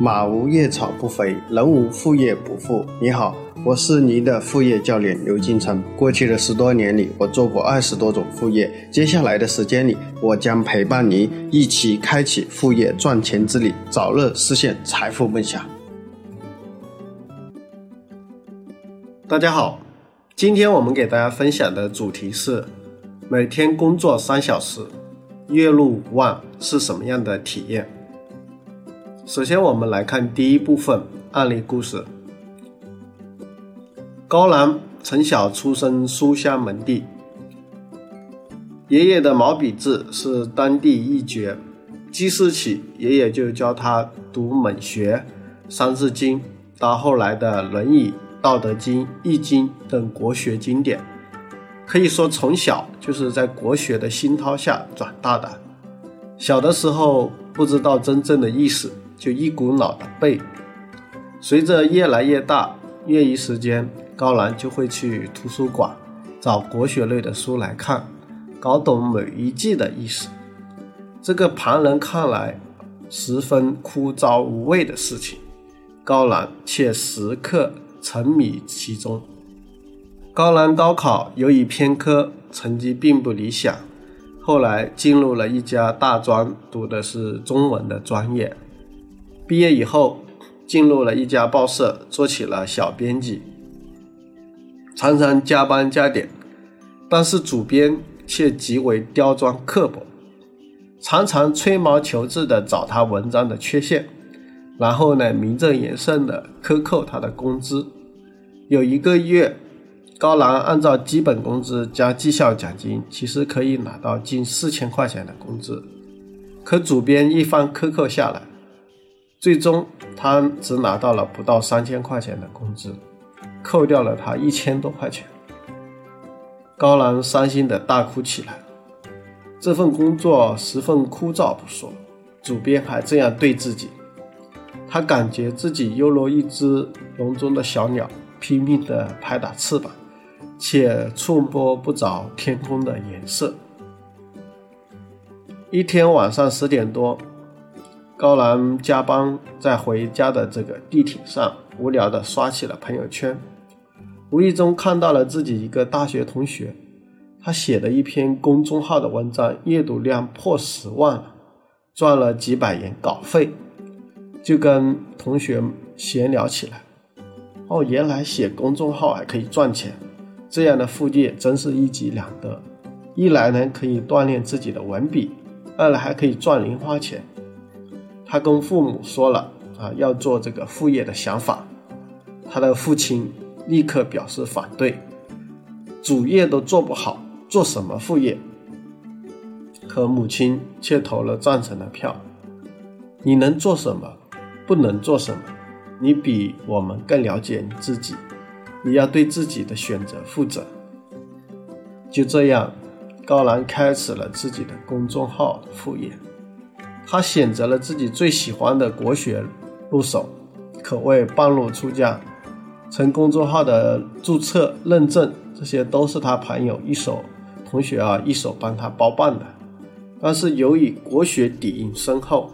马无夜草不肥，人无副业不富。你好，我是您的副业教练刘金成。过去的十多年里，我做过二十多种副业。接下来的时间里，我将陪伴您一起开启副业赚钱之旅，早日实现财富梦想。大家好，今天我们给大家分享的主题是：每天工作三小时，月入五万是什么样的体验？首先，我们来看第一部分案例故事。高兰从小出身书香门第，爷爷的毛笔字是当地一绝，记事起，爷爷就教他读《蒙学》《三字经》，到后来的《论语》《道德经》《易经》等国学经典，可以说从小就是在国学的熏陶下长大的。小的时候不知道真正的意思。就一股脑的背，随着越来越大，业余时间高兰就会去图书馆找国学类的书来看，搞懂每一句的意思。这个旁人看来十分枯燥无味的事情，高兰却时刻沉迷其中。高兰高考由于偏科，成绩并不理想，后来进入了一家大专，读的是中文的专业。毕业以后，进入了一家报社，做起了小编辑，常常加班加点，但是主编却极为刁钻刻薄，常常吹毛求疵的找他文章的缺陷，然后呢，名正言顺的克扣他的工资。有一个月，高兰按照基本工资加绩效奖金，其实可以拿到近四千块钱的工资，可主编一番克扣下来。最终，他只拿到了不到三千块钱的工资，扣掉了他一千多块钱。高兰伤心的大哭起来。这份工作十分枯燥不说，主编还这样对自己，他感觉自己犹如一只笼中的小鸟，拼命的拍打翅膀，却触摸不着天空的颜色。一天晚上十点多。高兰加班，在回家的这个地铁上，无聊的刷起了朋友圈，无意中看到了自己一个大学同学，他写的一篇公众号的文章，阅读量破十万了，赚了几百元稿费，就跟同学闲聊起来。哦，原来写公众号还可以赚钱，这样的副业真是一举两得，一来呢可以锻炼自己的文笔，二来还可以赚零花钱。他跟父母说了啊，要做这个副业的想法，他的父亲立刻表示反对，主业都做不好，做什么副业？可母亲却投了赞成的票。你能做什么？不能做什么？你比我们更了解你自己，你要对自己的选择负责。就这样，高兰开始了自己的公众号副业。他选择了自己最喜欢的国学入手，可谓半路出家。从公众号的注册、认证，这些都是他朋友一手、同学啊一手帮他包办的。但是由于国学底蕴深厚，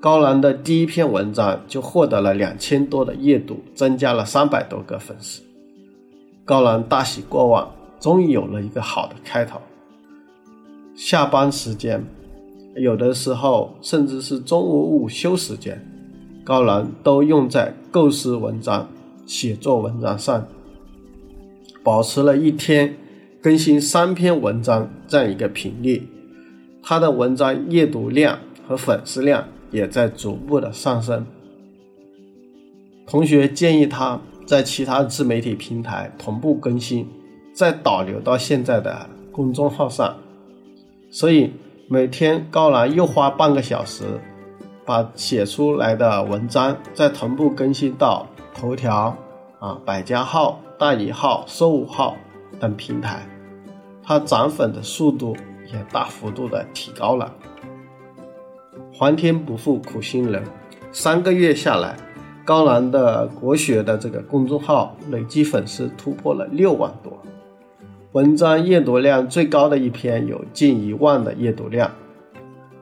高兰的第一篇文章就获得了两千多的阅读，增加了三百多个粉丝。高兰大喜过望，终于有了一个好的开头。下班时间。有的时候，甚至是中午午休时间，高兰都用在构思文章、写作文章上，保持了一天更新三篇文章这样一个频率。他的文章阅读量和粉丝量也在逐步的上升。同学建议他在其他自媒体平台同步更新，再导流到现在的公众号上，所以。每天高兰又花半个小时，把写出来的文章再同步更新到头条、啊百家号、大鱼号、搜五号等平台，他涨粉的速度也大幅度的提高了。皇天不负苦心人，三个月下来，高兰的国学的这个公众号累计粉丝突破了六万多。文章阅读量最高的一篇有近一万的阅读量，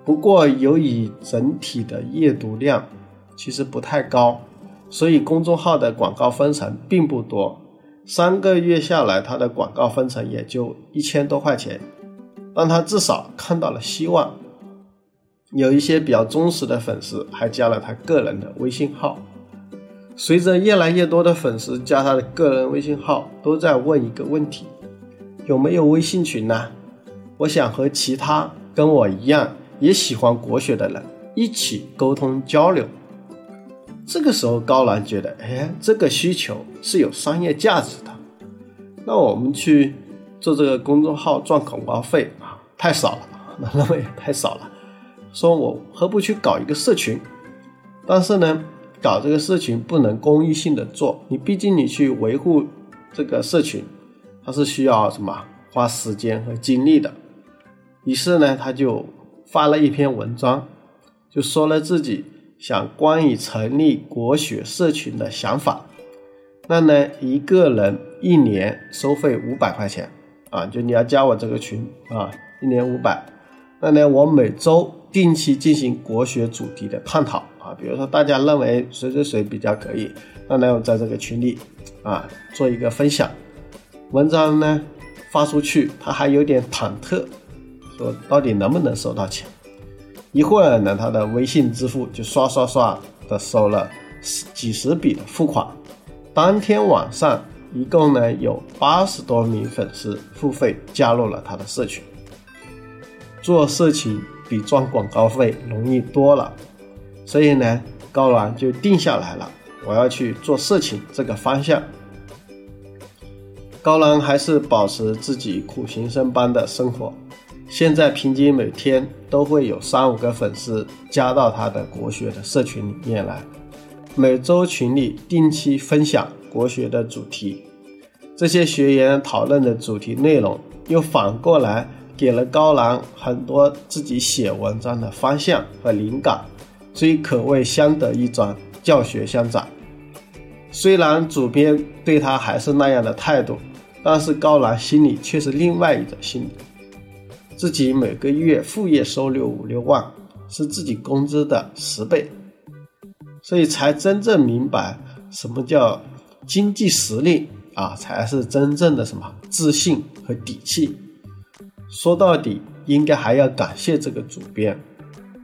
不过由于整体的阅读量其实不太高，所以公众号的广告分成并不多。三个月下来，他的广告分成也就一千多块钱，但他至少看到了希望。有一些比较忠实的粉丝还加了他个人的微信号。随着越来越多的粉丝加他的个人微信号，都在问一个问题：有没有微信群呢？我想和其他跟我一样也喜欢国学的人一起沟通交流。这个时候，高兰觉得，哎，这个需求是有商业价值的。那我们去做这个公众号赚广告费啊，太少了，那 那么也太少了。说我何不去搞一个社群？但是呢，搞这个社群不能公益性的做，你毕竟你去维护这个社群，它是需要什么花时间和精力的。于是呢，他就发了一篇文章，就说了自己。想关于成立国学社群的想法，那呢，一个人一年收费五百块钱啊，就你要加我这个群啊，一年五百。那呢，我每周定期进行国学主题的探讨啊，比如说大家认为谁谁谁比较可以，那呢，我在这个群里啊做一个分享。文章呢发出去，他还有点忐忑，说到底能不能收到钱？一会儿呢，他的微信支付就刷刷刷的收了十几十笔的付款。当天晚上，一共呢有八十多名粉丝付费加入了他的社群。做社群比赚广告费容易多了，所以呢，高兰就定下来了，我要去做社群这个方向。高兰还是保持自己苦行僧般的生活。现在平均每天都会有三五个粉丝加到他的国学的社群里面来，每周群里定期分享国学的主题，这些学员讨论的主题内容又反过来给了高兰很多自己写文章的方向和灵感，所以可谓相得益彰，教学相长。虽然主编对他还是那样的态度，但是高兰心里却是另外一种心理。自己每个月副业收入五六万，是自己工资的十倍，所以才真正明白什么叫经济实力啊，才是真正的什么自信和底气。说到底，应该还要感谢这个主编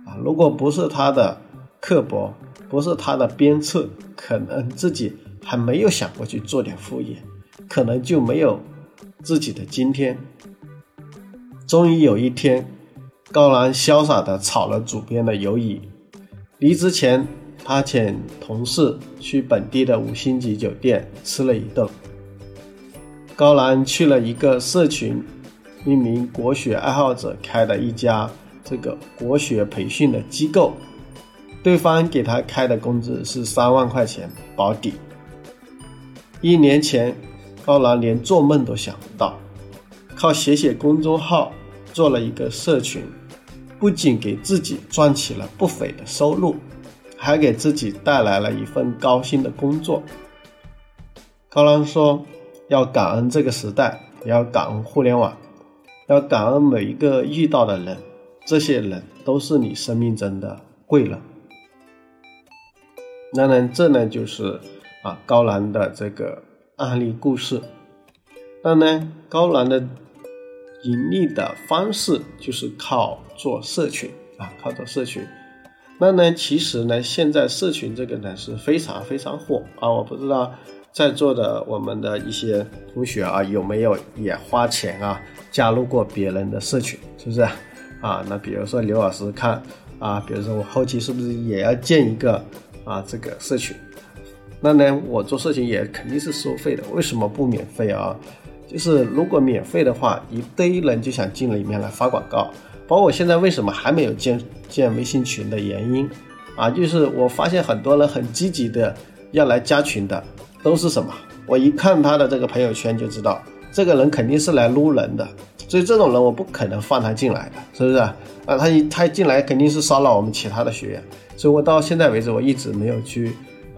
啊，如果不是他的刻薄，不是他的鞭策，可能自己还没有想过去做点副业，可能就没有自己的今天。终于有一天，高兰潇洒地炒了主编的鱿鱼。离职前，他请同事去本地的五星级酒店吃了一顿。高兰去了一个社群，一名国学爱好者开的一家这个国学培训的机构，对方给他开的工资是三万块钱保底。一年前，高兰连做梦都想不到，靠写写公众号。做了一个社群，不仅给自己赚起了不菲的收入，还给自己带来了一份高薪的工作。高兰说：“要感恩这个时代，也要感恩互联网，要感恩每一个遇到的人，这些人都是你生命中的贵人。”那呢，这呢就是啊高兰的这个案例故事。那呢，高兰的。盈利的方式就是靠做社群啊，靠做社群。那呢，其实呢，现在社群这个呢是非常非常火啊。我不知道在座的我们的一些同学啊，有没有也花钱啊加入过别人的社群，是不是啊？那比如说刘老师看啊，比如说我后期是不是也要建一个啊这个社群？那呢，我做事情也肯定是收费的，为什么不免费啊？就是如果免费的话，一堆人就想进里面来发广告。包括我现在为什么还没有建建微信群的原因啊，就是我发现很多人很积极的要来加群的，都是什么？我一看他的这个朋友圈就知道，这个人肯定是来撸人的。所以这种人我不可能放他进来的，是不是啊？他一他一进来肯定是骚扰我们其他的学员。所以我到现在为止我一直没有去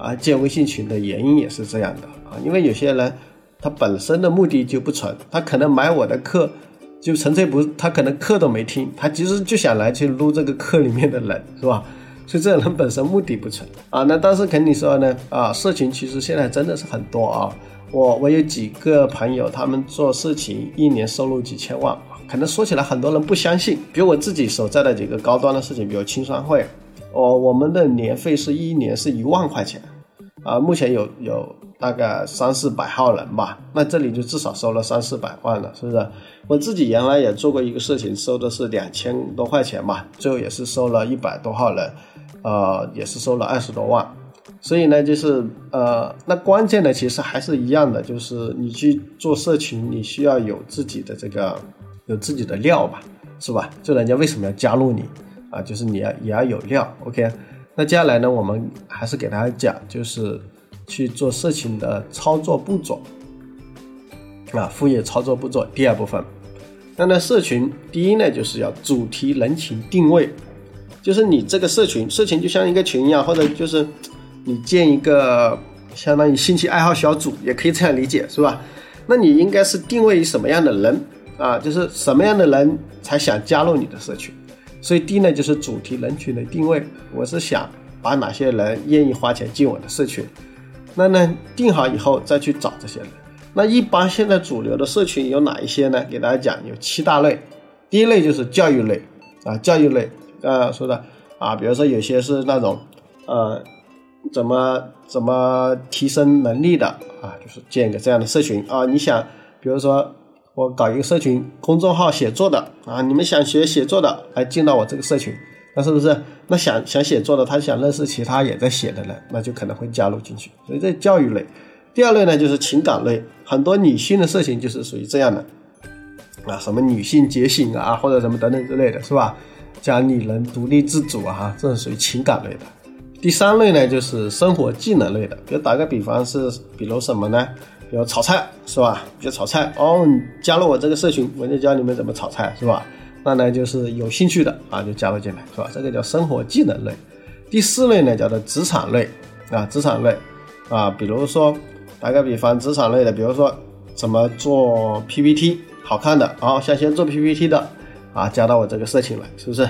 啊建微信群的原因也是这样的啊，因为有些人。他本身的目的就不纯，他可能买我的课，就纯粹不，他可能课都没听，他其实就想来去撸这个课里面的人，是吧？所以这个人本身目的不纯啊。那但是肯定说呢，啊，社群其实现在真的是很多啊。我我有几个朋友，他们做事情一年收入几千万，可能说起来很多人不相信。比如我自己所在的几个高端的事情，比如青商会，哦，我们的年费是一年是一万块钱，啊，目前有有大概三四百号人吧，那这里就至少收了三四百万了，是不是？我自己原来也做过一个事情，收的是两千多块钱吧，最后也是收了一百多号人，呃，也是收了二十多万。所以呢，就是呃，那关键的其实还是一样的，就是你去做社群，你需要有自己的这个有自己的料吧，是吧？就人家为什么要加入你啊？就是你要也要有料。OK，那接下来呢，我们还是给大家讲，就是去做社群的操作步骤啊，副业操作步骤。第二部分，那呢，社群第一呢，就是要主题、人群定位，就是你这个社群，社群就像一个群一样，或者就是。你建一个相当于兴趣爱好小组，也可以这样理解，是吧？那你应该是定位于什么样的人啊？就是什么样的人才想加入你的社群？所以第一呢，就是主题人群的定位。我是想把哪些人愿意花钱进我的社群？那呢，定好以后再去找这些人。那一般现在主流的社群有哪一些呢？给大家讲，有七大类。第一类就是教育类啊，教育类，刚刚说的啊，比如说有些是那种呃。怎么怎么提升能力的啊？就是建一个这样的社群啊！你想，比如说我搞一个社群公众号写作的啊，你们想学写作的，来进到我这个社群，那是不是？那想想写作的，他想认识其他也在写的人，那就可能会加入进去。所以这教育类。第二类呢，就是情感类，很多女性的社群就是属于这样的啊，什么女性觉醒啊，或者什么等等之类的是吧？讲女人独立自主啊，这是属于情感类的。第三类呢，就是生活技能类的，比如打个比方是，比如什么呢？比如炒菜是吧？比如炒菜哦，你加入我这个社群，我就教你们怎么炒菜是吧？那呢就是有兴趣的啊，就加入进来是吧？这个叫生活技能类。第四类呢，叫做职场类啊，职场类啊，比如说打个比方，职场类的，比如说怎么做 PPT 好看的，好想先做 PPT 的啊，加到我这个社群来，是不是？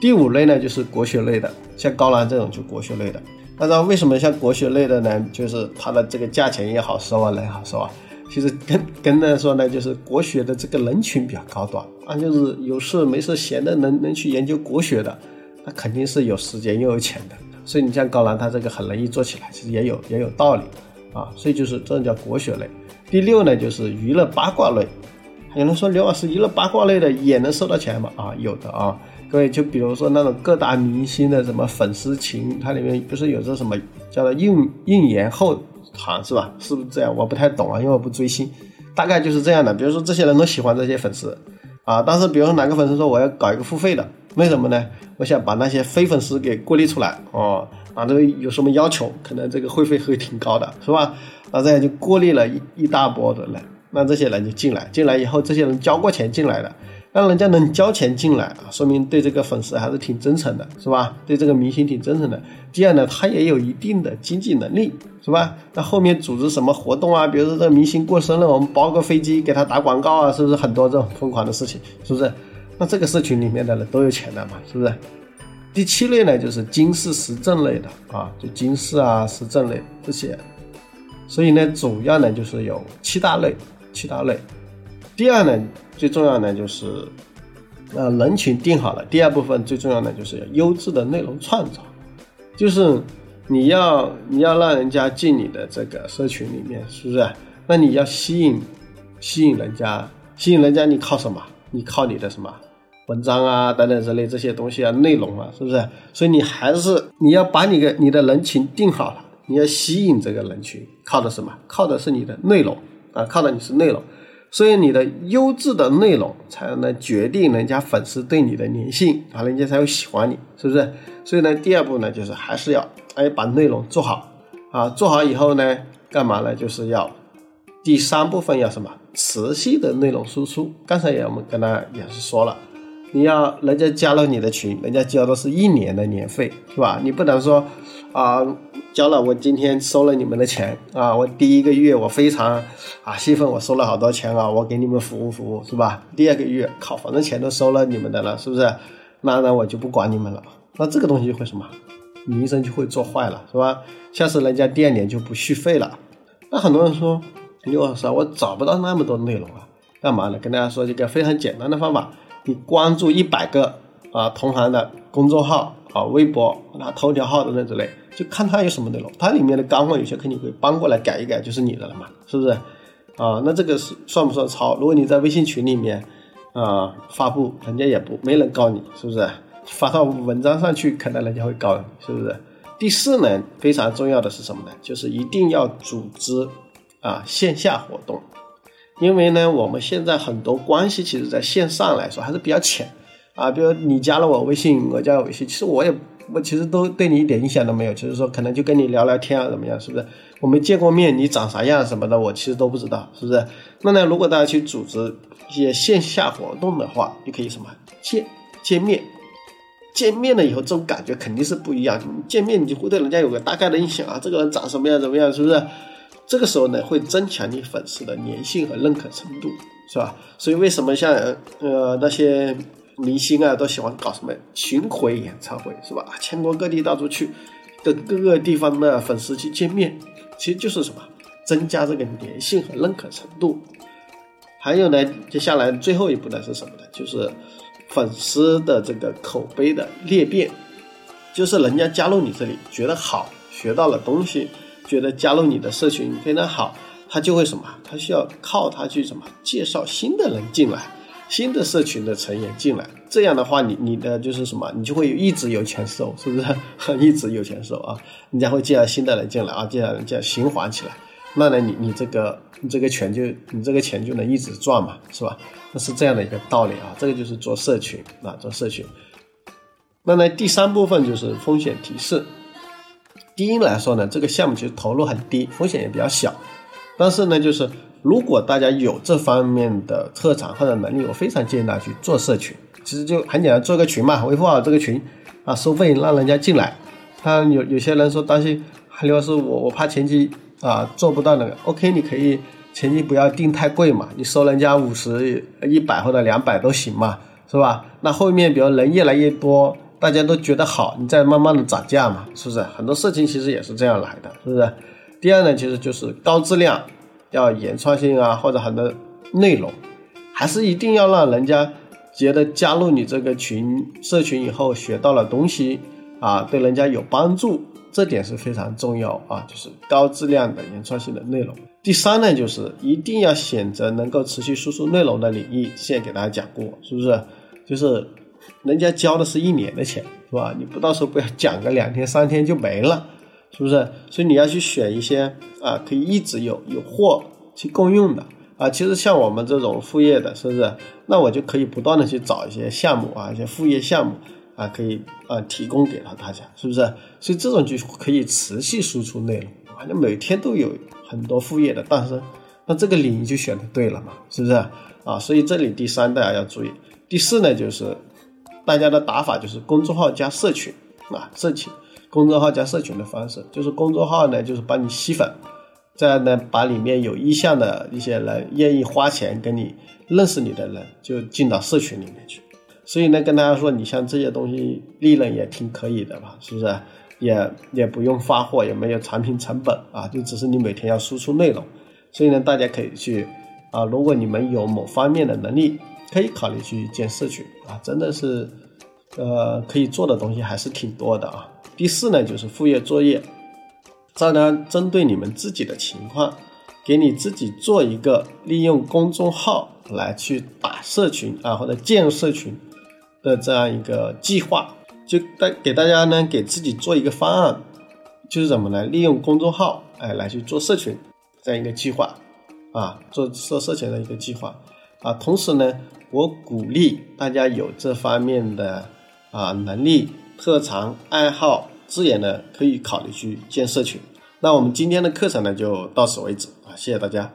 第五类呢，就是国学类的，像高兰这种就国学类的。那知道为什么像国学类的呢？就是它的这个价钱也好收啊，人好收啊。其实跟跟着说呢，就是国学的这个人群比较高端啊，就是有事没事闲的能能去研究国学的，那肯定是有时间又有钱的。所以你像高兰，他这个很容易做起来，其实也有也有道理啊。所以就是这种叫国学类。第六呢，就是娱乐八卦类。有人说刘老师娱乐八卦类的也能收到钱吗？啊，有的啊。各位，就比如说那种各大明星的什么粉丝群，它里面不是有这什么叫做应应援后团是吧？是不是这样？我不太懂啊，因为我不追星，大概就是这样的。比如说这些人都喜欢这些粉丝啊，但是比如说哪个粉丝说我要搞一个付费的，为什么呢？我想把那些非粉丝给过滤出来哦，啊，这个有什么要求？可能这个会费会挺高的，是吧？那这样就过滤了一一大波的人，那这些人就进来，进来以后，这些人交过钱进来的。让人家能交钱进来啊，说明对这个粉丝还是挺真诚的，是吧？对这个明星挺真诚的。第二呢，他也有一定的经济能力，是吧？那后面组织什么活动啊？比如说这个明星过生日，我们包个飞机给他打广告啊，是不是很多这种疯狂的事情？是不是？那这个社群里面的人都有钱的嘛？是不是？第七类呢，就是经世时政类的啊，就经世啊、时政类这些。所以呢，主要呢就是有七大类，七大类。第二呢，最重要的就是，呃，人群定好了。第二部分最重要的就是优质的内容创造，就是你要你要让人家进你的这个社群里面，是不是？那你要吸引吸引人家，吸引人家，你靠什么？你靠你的什么文章啊等等之类这些东西啊，内容啊，是不是？所以你还是你要把你的你的人群定好了，你要吸引这个人群，靠的什么？靠的是你的内容啊，靠的你是内容。所以你的优质的内容才能决定人家粉丝对你的粘性啊，人家才会喜欢你，是不是？所以呢，第二步呢，就是还是要哎把内容做好啊，做好以后呢，干嘛呢？就是要第三部分要什么？持续的内容输出。刚才也我们跟他也是说了，你要人家加了你的群，人家交的是一年的年费，是吧？你不能说啊。交了，我今天收了你们的钱啊！我第一个月我非常啊兴奋，我收了好多钱啊！我给你们服务服务是吧？第二个月靠，反正钱都收了你们的了，是不是？那那我就不管你们了那这个东西会什么？名声就会做坏了，是吧？下次人家店里就不续费了。那很多人说，刘老师啊，我找不到那么多内容啊，干嘛呢？跟大家说一个非常简单的方法，你关注一百个啊同行的公众号啊、微博、啊头条号等等之类，就看他有什么内容，它里面的干货有些肯定会搬过来改一改，就是你的了嘛，是不是？啊，那这个是算不算抄？如果你在微信群里面啊发布，人家也不没人告你，是不是？发到文章上去，可能人家会告你，是不是？第四呢，非常重要的是什么呢？就是一定要组织啊线下活动，因为呢，我们现在很多关系其实在线上来说还是比较浅啊。比如你加了我微信，我加了微信，其实我也我其实都对你一点印象都没有，就是说可能就跟你聊聊天啊，怎么样？是不是？我没见过面，你长啥样什么的，我其实都不知道，是不是？那呢，如果大家去组织一些线下活动的话，你可以什么见见面。见面了以后，这种感觉肯定是不一样。见面你就会对人家有个大概的印象啊，这个人长什么样怎么样，是不是？这个时候呢，会增强你粉丝的粘性和认可程度，是吧？所以为什么像呃那些明星啊，都喜欢搞什么巡回演唱会，是吧？全国各地到处去，跟各个地方的粉丝去见面，其实就是什么？增加这个粘性和认可程度。还有呢，接下来最后一步呢是什么呢？就是。粉丝的这个口碑的裂变，就是人家加入你这里觉得好，学到了东西，觉得加入你的社群非常好，他就会什么？他需要靠他去什么介绍新的人进来，新的社群的成员进来。这样的话，你你的就是什么？你就会一直有钱收，是不是？一直有钱收啊！人家会介绍新的人进来啊，介绍人家循环起来。那呢，你你这个你这个钱就你这个钱就能一直赚嘛，是吧？那是这样的一个道理啊，这个就是做社群啊，做社群。那呢，第三部分就是风险提示。第一来说呢，这个项目其实投入很低，风险也比较小。但是呢，就是如果大家有这方面的特长或者能力，我非常建议大家去做社群。其实就很简单，做个群嘛，维护好这个群啊，收费让人家进来。他有有些人说担心，刘老师，我我怕前期。啊，做不到那个，OK，你可以前期不要定太贵嘛，你收人家五十、一百或者两百都行嘛，是吧？那后面比如人越来越多，大家都觉得好，你再慢慢的涨价嘛，是不是？很多事情其实也是这样来的，是不是？第二呢，其实就是高质量，要原创性啊，或者很多内容，还是一定要让人家觉得加入你这个群社群以后学到了东西啊，对人家有帮助。这点是非常重要啊，就是高质量的原创性的内容。第三呢，就是一定要选择能够持续输出内容的领域。现在给大家讲过，是不是？就是人家交的是一年的钱，是吧？你不到时候不要讲个两天三天就没了，是不是？所以你要去选一些啊，可以一直有有货去共用的啊。其实像我们这种副业的，是不是？那我就可以不断的去找一些项目啊，一些副业项目。啊，可以啊，提供给了大家，是不是？所以这种就可以持续输出内容，反正每天都有很多副业的诞生，那这个领域就选的对了嘛，是不是？啊，所以这里第三大家要注意，第四呢就是大家的打法就是公众号加社群啊，社群公众号加社群的方式，就是公众号呢就是帮你吸粉，这样呢把里面有意向的一些人愿意花钱跟你认识你的人就进到社群里面去。所以呢，跟大家说，你像这些东西利润也挺可以的吧？是不是？也也不用发货，也没有产品成本啊，就只是你每天要输出内容。所以呢，大家可以去啊，如果你们有某方面的能力，可以考虑去建社群啊，真的是，呃，可以做的东西还是挺多的啊。第四呢，就是副业作业，这呢针对你们自己的情况，给你自己做一个利用公众号来去打社群啊，或者建社群。的这样一个计划，就带给大家呢，给自己做一个方案，就是怎么呢？利用公众号，哎，来去做社群这样一个计划，啊，做做社群的一个计划，啊，同时呢，我鼓励大家有这方面的啊能力、特长、爱好、资源呢，可以考虑去建社群。那我们今天的课程呢，就到此为止啊，谢谢大家。